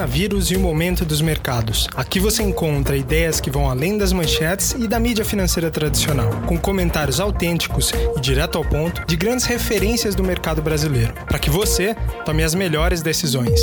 coronavírus e o momento dos mercados. Aqui você encontra ideias que vão além das manchetes e da mídia financeira tradicional, com comentários autênticos e direto ao ponto de grandes referências do mercado brasileiro, para que você tome as melhores decisões.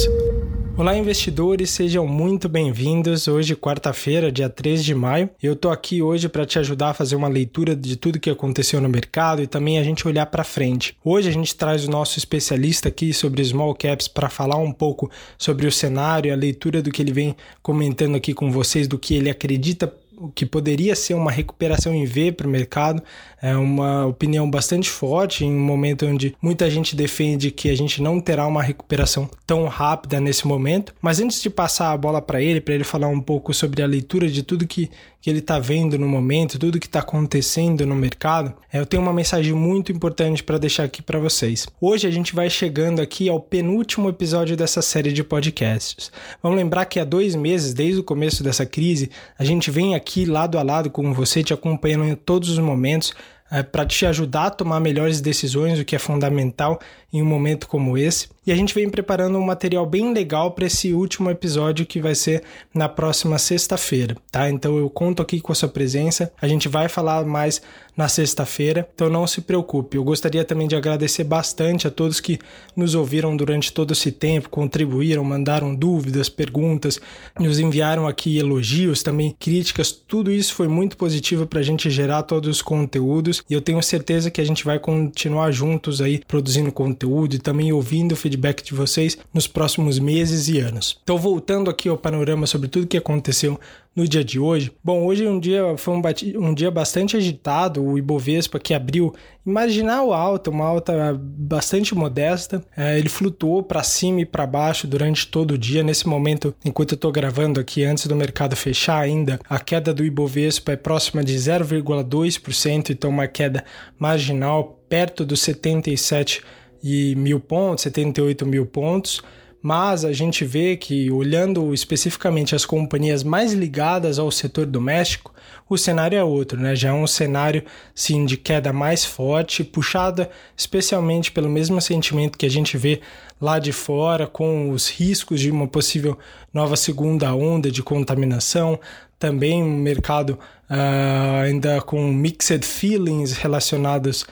Olá, investidores, sejam muito bem-vindos. Hoje, quarta-feira, dia 3 de maio. Eu tô aqui hoje para te ajudar a fazer uma leitura de tudo que aconteceu no mercado e também a gente olhar para frente. Hoje a gente traz o nosso especialista aqui sobre small caps para falar um pouco sobre o cenário, a leitura do que ele vem comentando aqui com vocês, do que ele acredita o que poderia ser uma recuperação em V para o mercado. É uma opinião bastante forte em um momento onde muita gente defende que a gente não terá uma recuperação tão rápida nesse momento. Mas antes de passar a bola para ele, para ele falar um pouco sobre a leitura de tudo que, que ele está vendo no momento, tudo que está acontecendo no mercado, é, eu tenho uma mensagem muito importante para deixar aqui para vocês. Hoje a gente vai chegando aqui ao penúltimo episódio dessa série de podcasts. Vamos lembrar que há dois meses, desde o começo dessa crise, a gente vem aqui aqui lado a lado com você, te acompanhando em todos os momentos, é, para te ajudar a tomar melhores decisões, o que é fundamental em um momento como esse. E a gente vem preparando um material bem legal para esse último episódio que vai ser na próxima sexta-feira, tá? Então eu conto aqui com a sua presença. A gente vai falar mais na sexta-feira, então não se preocupe. Eu gostaria também de agradecer bastante a todos que nos ouviram durante todo esse tempo, contribuíram, mandaram dúvidas, perguntas, nos enviaram aqui elogios, também críticas. Tudo isso foi muito positivo para a gente gerar todos os conteúdos e eu tenho certeza que a gente vai continuar juntos aí produzindo conteúdo e também ouvindo o feedback de vocês nos próximos meses e anos. Então, voltando aqui ao panorama sobre tudo que aconteceu no dia de hoje. Bom, hoje um dia foi um, um, dia bastante agitado, o Ibovespa que abriu marginal alta, uma alta bastante modesta. É, ele flutuou para cima e para baixo durante todo o dia. Nesse momento, enquanto eu estou gravando aqui, antes do mercado fechar ainda, a queda do Ibovespa é próxima de 0,2%, então uma queda marginal perto dos 77 e mil pontos, 78 mil pontos mas a gente vê que, olhando especificamente as companhias mais ligadas ao setor doméstico, o cenário é outro, né? Já é um cenário sim de queda mais forte, puxada especialmente pelo mesmo sentimento que a gente vê lá de fora, com os riscos de uma possível nova segunda onda de contaminação, também um mercado uh, ainda com mixed feelings relacionados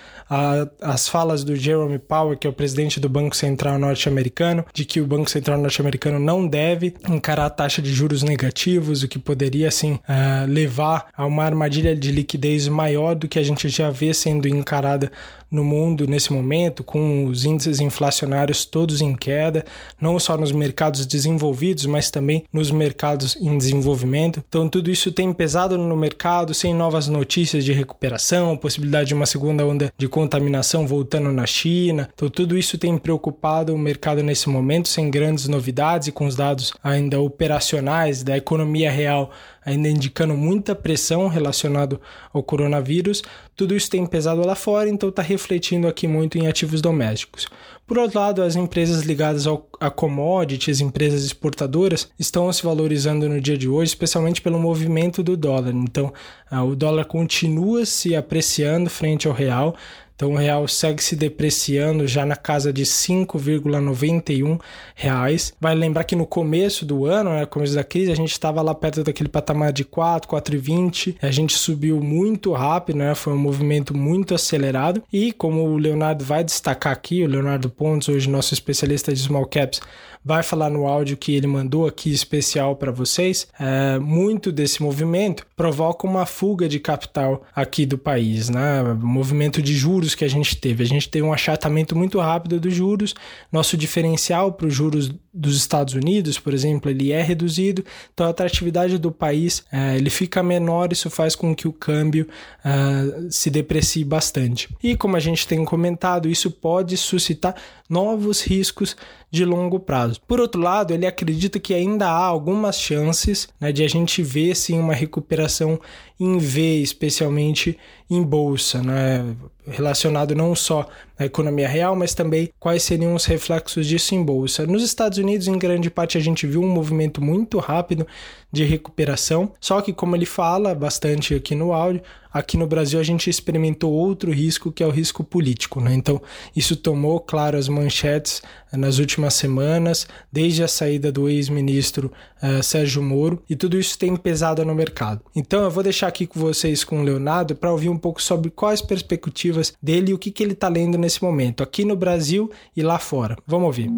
às falas do Jeremy Powell, que é o presidente do Banco Central norte-americano, de que o Banco Central norte-americano não deve encarar a taxa de juros negativos, o que poderia assim uh, levar a uma armadilha de liquidez maior do que a gente já vê sendo encarada no mundo nesse momento, com os índices inflacionários todos em queda, não só nos mercados desenvolvidos, mas também nos mercados em desenvolvimento. Então, tudo isso tem pesado no mercado, sem novas notícias de recuperação, possibilidade de uma segunda onda de contaminação voltando na China. Então, tudo isso tem preocupado o mercado nesse momento, sem grandes novidades e com os dados ainda operacionais da economia real ainda indicando muita pressão relacionada ao coronavírus. Tudo isso tem pesado lá fora, então está refletindo aqui muito em ativos domésticos. Por outro lado, as empresas ligadas ao, a commodities, empresas exportadoras, estão se valorizando no dia de hoje, especialmente pelo movimento do dólar. Então, ah, o dólar continua se apreciando frente ao real. Então o real segue se depreciando já na casa de 5,91 reais. Vai lembrar que no começo do ano, né, começo da crise, a gente estava lá perto daquele patamar de 4, 4,20. A gente subiu muito rápido, né? Foi um movimento muito acelerado. E como o Leonardo vai destacar aqui, o Leonardo Pontes, hoje nosso especialista de small caps, vai falar no áudio que ele mandou aqui especial para vocês, é, muito desse movimento provoca uma fuga de capital aqui do país, né? Movimento de juros que a gente teve. A gente teve um achatamento muito rápido dos juros, nosso diferencial para os juros dos Estados Unidos, por exemplo, ele é reduzido, então a atratividade do país é, ele fica menor, isso faz com que o câmbio uh, se deprecie bastante. E como a gente tem comentado, isso pode suscitar novos riscos de longo prazo. Por outro lado, ele acredita que ainda há algumas chances né, de a gente ver sim uma recuperação em V, especialmente em bolsa, né, relacionado não só à economia real, mas também quais seriam os reflexos disso em bolsa. Nos Estados em grande parte, a gente viu um movimento muito rápido de recuperação, só que, como ele fala bastante aqui no áudio, aqui no Brasil a gente experimentou outro risco que é o risco político, né? Então, isso tomou, claro, as manchetes eh, nas últimas semanas, desde a saída do ex-ministro uh, Sérgio Moro, e tudo isso tem pesado no mercado. Então, eu vou deixar aqui com vocês com o Leonardo para ouvir um pouco sobre quais perspectivas dele e o que, que ele está lendo nesse momento, aqui no Brasil e lá fora. Vamos ouvir.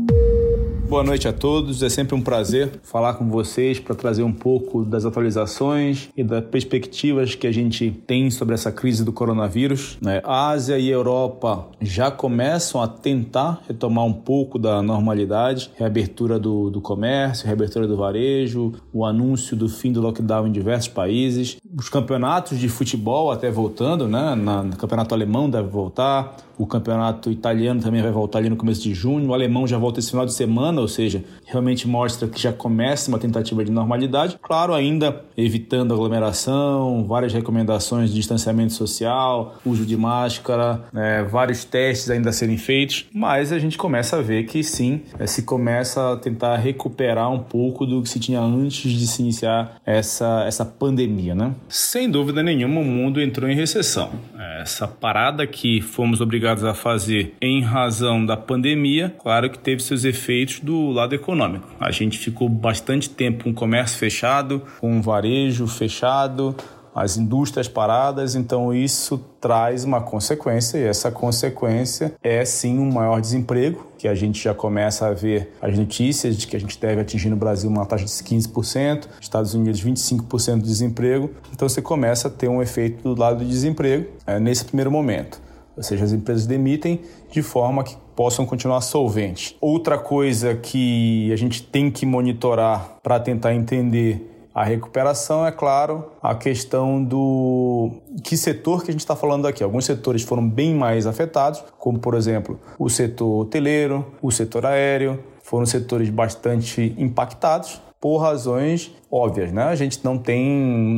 Boa noite a todos. É sempre um prazer falar com vocês para trazer um pouco das atualizações e das perspectivas que a gente tem sobre essa crise do coronavírus. Né? A Ásia e a Europa já começam a tentar retomar um pouco da normalidade, reabertura do, do comércio, reabertura do varejo, o anúncio do fim do lockdown em diversos países, os campeonatos de futebol até voltando, né? No campeonato alemão deve voltar, o campeonato italiano também vai voltar ali no começo de junho, o alemão já volta esse final de semana, ou seja, realmente mostra que já começa uma tentativa de normalidade. Claro, ainda evitando aglomeração, várias recomendações de distanciamento social, uso de máscara, né, vários testes ainda a serem feitos, mas a gente começa a ver que sim, é, se começa a tentar recuperar um pouco do que se tinha antes de se iniciar essa, essa pandemia, né? Sem dúvida nenhuma, o mundo entrou em recessão. Essa parada que fomos obrigados a fazer em razão da pandemia, claro que teve seus efeitos do lado econômico. A gente ficou bastante tempo com o comércio fechado, com o varejo fechado, as indústrias paradas, então isso traz uma consequência, e essa consequência é sim um maior desemprego, que a gente já começa a ver as notícias de que a gente deve atingir no Brasil uma taxa de 15%, Estados Unidos 25% de desemprego, então você começa a ter um efeito do lado do desemprego é, nesse primeiro momento. Ou seja, as empresas demitem de forma que possam continuar solventes. Outra coisa que a gente tem que monitorar para tentar entender a recuperação, é claro, a questão do que setor que a gente está falando aqui. Alguns setores foram bem mais afetados, como por exemplo o setor hoteleiro, o setor aéreo, foram setores bastante impactados por razões óbvias, né? A gente não tem,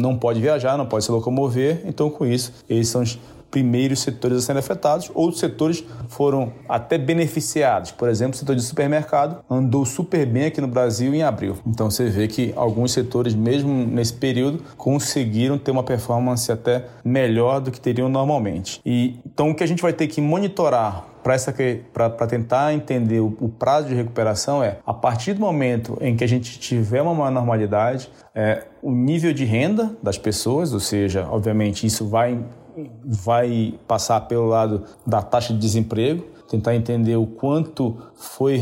não pode viajar, não pode se locomover, então com isso, esses são os primeiros setores a serem afetados, outros setores foram até beneficiados. Por exemplo, o setor de supermercado andou super bem aqui no Brasil em abril. Então você vê que alguns setores, mesmo nesse período, conseguiram ter uma performance até melhor do que teriam normalmente. E então o que a gente vai ter que monitorar para tentar entender o, o, prazo de recuperação é a partir do momento em que a gente tiver uma normalidade, é, o nível de renda das pessoas, ou seja, obviamente isso vai vai passar pelo lado da taxa de desemprego, tentar entender o quanto foi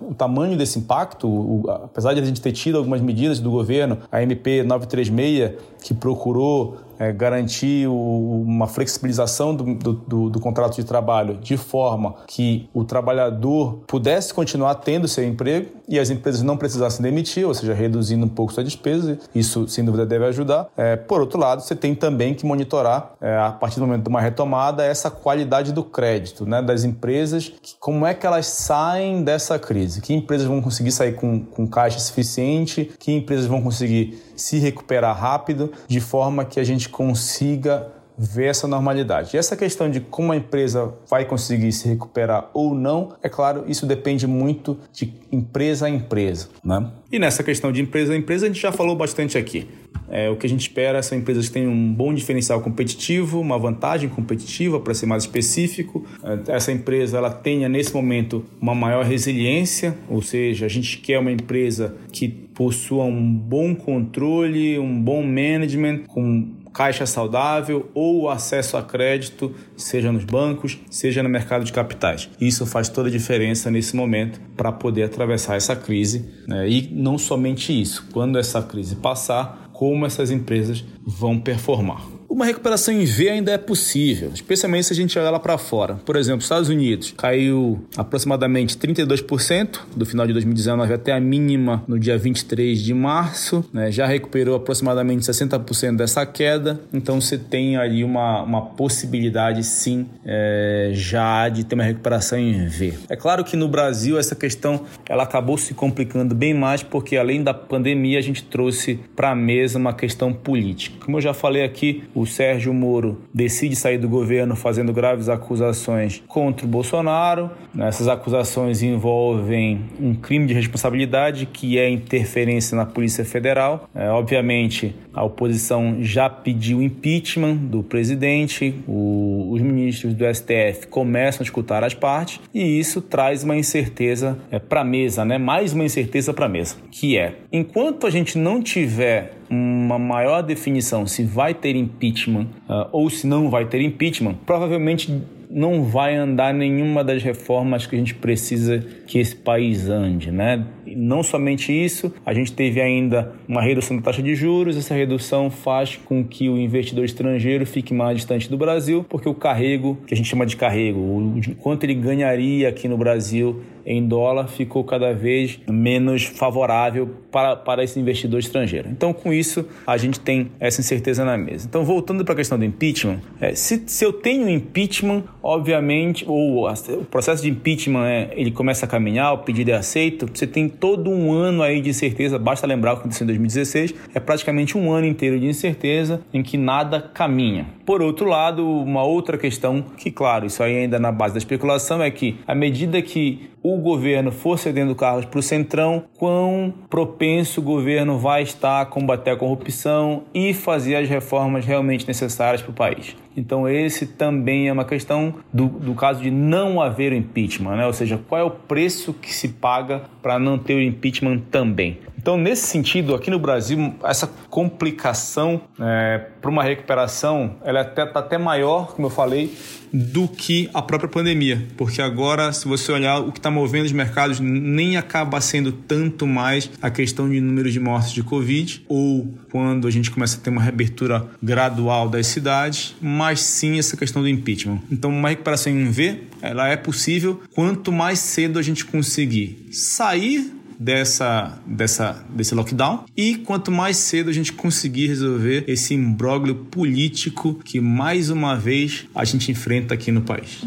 o, tamanho desse impacto, o, apesar de a gente ter tido algumas medidas do governo, a MP 936, que procurou é, garantir o, uma flexibilização do, do, do, contrato de trabalho de forma que o trabalhador pudesse continuar tendo seu emprego e as empresas não precisassem demitir, ou seja, reduzindo um pouco sua despesa. Isso, sem dúvida, deve ajudar. É, por outro lado, você tem também que monitorar, é, a partir do momento de uma retomada, essa qualidade do crédito né, das empresas, como é que elas saem dessa crise, que empresas vão conseguir sair com, com caixa suficiente, que empresas vão conseguir se recuperar rápido, de forma que a gente consiga ver essa normalidade. E essa questão de como a empresa vai conseguir se recuperar ou não, é claro, isso depende muito de empresa a empresa. Né? E nessa questão de empresa a empresa, a gente já falou bastante aqui. É, o que a gente espera são empresas que tenham um bom diferencial competitivo, uma vantagem competitiva, para ser mais específico. É, essa empresa ela tenha, nesse momento, uma maior resiliência, ou seja, a gente quer uma empresa que possua um bom controle, um bom management, com caixa saudável ou acesso a crédito, seja nos bancos, seja no mercado de capitais. Isso faz toda a diferença nesse momento para poder atravessar essa crise. Né? E não somente isso, quando essa crise passar, como essas empresas vão performar. Uma recuperação em V ainda é possível, especialmente se a gente olhar lá para fora. Por exemplo, Estados Unidos caiu aproximadamente 32% do final de 2019 até a mínima no dia 23 de março, né? já recuperou aproximadamente 60% dessa queda, então você tem ali uma, uma possibilidade sim é, já de ter uma recuperação em V. É claro que no Brasil essa questão ela acabou se complicando bem mais porque além da pandemia a gente trouxe para a mesa uma questão política. Como eu já falei aqui, o o Sérgio Moro decide sair do governo fazendo graves acusações contra o Bolsonaro. Essas acusações envolvem um crime de responsabilidade, que é interferência na Polícia Federal. É, obviamente, a oposição já pediu impeachment do presidente, o, os ministros do STF começam a escutar as partes e isso traz uma incerteza é, para a mesa, né? mais uma incerteza para a mesa, que é, enquanto a gente não tiver uma maior definição se vai ter impeachment uh, ou se não vai ter impeachment, provavelmente não vai andar nenhuma das reformas que a gente precisa que esse país ande, né? E não somente isso, a gente teve ainda uma redução da taxa de juros, essa redução faz com que o investidor estrangeiro fique mais distante do Brasil, porque o carrego, que a gente chama de carrego, o quanto ele ganharia aqui no Brasil em dólar ficou cada vez menos favorável para, para esse investidor estrangeiro. Então, com isso, a gente tem essa incerteza na mesa. Então, voltando para a questão do impeachment, é, se, se eu tenho impeachment, obviamente, ou o processo de impeachment é, ele começa a caminhar, o pedido é aceito, você tem todo um ano aí de incerteza, basta lembrar o que aconteceu em 2016, é praticamente um ano inteiro de incerteza em que nada caminha. Por outro lado, uma outra questão, que claro, isso aí ainda na base da especulação, é que à medida que o governo for cedendo cargos para o Centrão, quão propenso o governo vai estar a combater a corrupção e fazer as reformas realmente necessárias para o país. Então, esse também é uma questão do, do caso de não haver o impeachment, né? ou seja, qual é o preço que se paga para não ter o impeachment também. Então, nesse sentido, aqui no Brasil, essa complicação é, para uma recuperação, ela está até, tá até maior, como eu falei, do que a própria pandemia, porque agora, se você olhar o que está movendo os mercados, nem acaba sendo tanto mais a questão de números de mortes de Covid, ou quando a gente começa a ter uma reabertura gradual das cidades, mas sim essa questão do impeachment. Então, uma recuperação em V, ela é possível quanto mais cedo a gente conseguir sair dessa, dessa, desse lockdown e quanto mais cedo a gente conseguir resolver esse imbróglio político que mais uma vez a gente enfrenta aqui no país.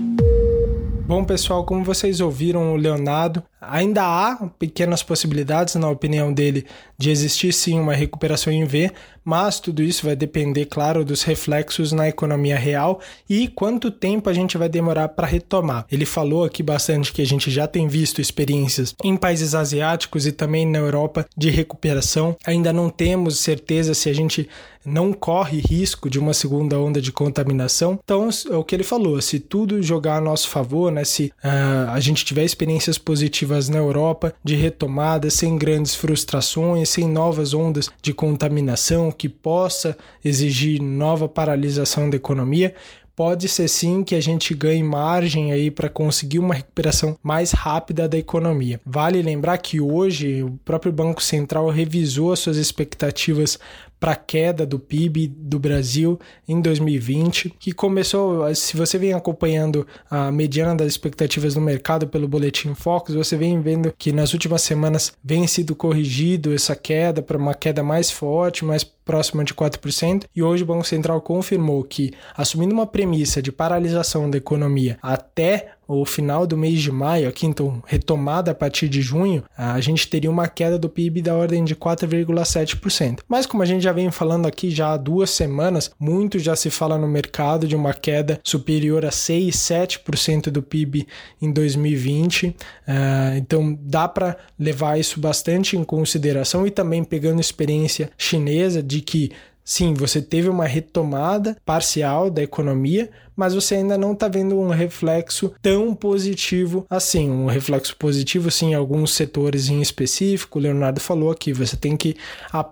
Bom, pessoal, como vocês ouviram o Leonardo, ainda há pequenas possibilidades, na opinião dele, de existir sim uma recuperação em V, mas tudo isso vai depender, claro, dos reflexos na economia real e quanto tempo a gente vai demorar para retomar. Ele falou aqui bastante que a gente já tem visto experiências em países asiáticos e também na Europa de recuperação. Ainda não temos certeza se a gente não corre risco de uma segunda onda de contaminação. Então, é o que ele falou: se tudo jogar a nosso favor, né, se uh, a gente tiver experiências positivas na Europa de retomada, sem grandes frustrações, sem novas ondas de contaminação que possa exigir nova paralisação da economia, pode ser sim que a gente ganhe margem aí para conseguir uma recuperação mais rápida da economia. Vale lembrar que hoje o próprio Banco Central revisou as suas expectativas para a queda do PIB do Brasil em 2020, que começou, se você vem acompanhando a mediana das expectativas do mercado pelo boletim Focus, você vem vendo que nas últimas semanas vem sido corrigido essa queda para uma queda mais forte, mais próxima de 4%, e hoje o Banco Central confirmou que, assumindo uma premissa de paralisação da economia até o final do mês de maio, aqui então retomada a partir de junho, a gente teria uma queda do PIB da ordem de 4,7%. Mas como a gente já vem falando aqui já há duas semanas, muito já se fala no mercado de uma queda superior a 6, 7% do PIB em 2020. Uh, é, então dá para levar isso bastante em consideração e também pegando experiência chinesa de que sim, você teve uma retomada parcial da economia, mas você ainda não está vendo um reflexo tão positivo assim. Um reflexo positivo, sim, em alguns setores em específico. O Leonardo falou aqui: você tem que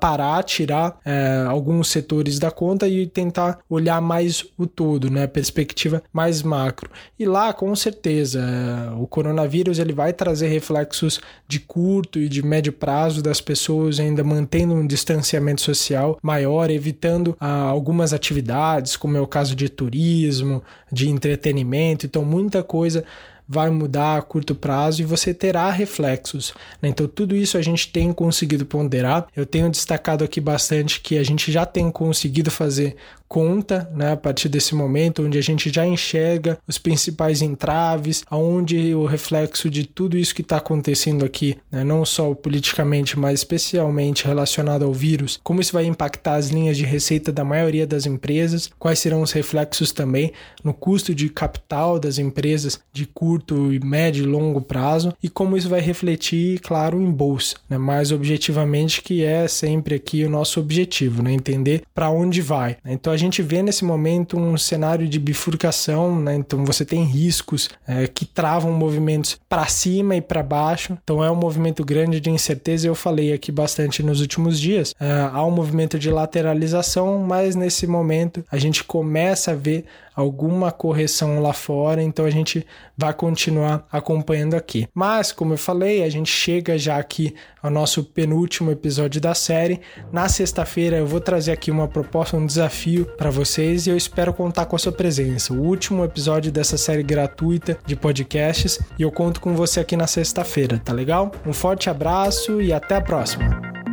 parar, tirar é, alguns setores da conta e tentar olhar mais o todo, né? Perspectiva mais macro. E lá, com certeza, é, o coronavírus ele vai trazer reflexos de curto e de médio prazo das pessoas ainda mantendo um distanciamento social maior, evitando ah, algumas atividades, como é o caso de turismo de entretenimento, então muita coisa vai mudar a curto prazo e você terá reflexos. Né? Então, tudo isso a gente tem conseguido ponderar. Eu tenho destacado aqui bastante que a gente já tem conseguido fazer conta, né, a partir desse momento, onde a gente já enxerga os principais entraves, aonde o reflexo de tudo isso que está acontecendo aqui, né, não só politicamente, mas especialmente relacionado ao vírus, como isso vai impactar as linhas de receita da maioria das empresas, quais serão os reflexos também no custo de capital das empresas de curto, médio e longo prazo, e como isso vai refletir, claro, em bolsa, né, mais objetivamente, que é sempre aqui o nosso objetivo, né, entender para onde vai. Né? Então, a gente vê nesse momento um cenário de bifurcação, né? Então você tem riscos é, que travam movimentos para cima e para baixo. Então é um movimento grande de incerteza. Eu falei aqui bastante nos últimos dias. É, há um movimento de lateralização, mas nesse momento a gente começa a ver alguma correção lá fora, então a gente vai continuar acompanhando aqui. Mas, como eu falei, a gente chega já aqui ao nosso penúltimo episódio da série. Na sexta-feira eu vou trazer aqui uma proposta, um desafio para vocês e eu espero contar com a sua presença. O último episódio dessa série gratuita de podcasts e eu conto com você aqui na sexta-feira, tá legal? Um forte abraço e até a próxima.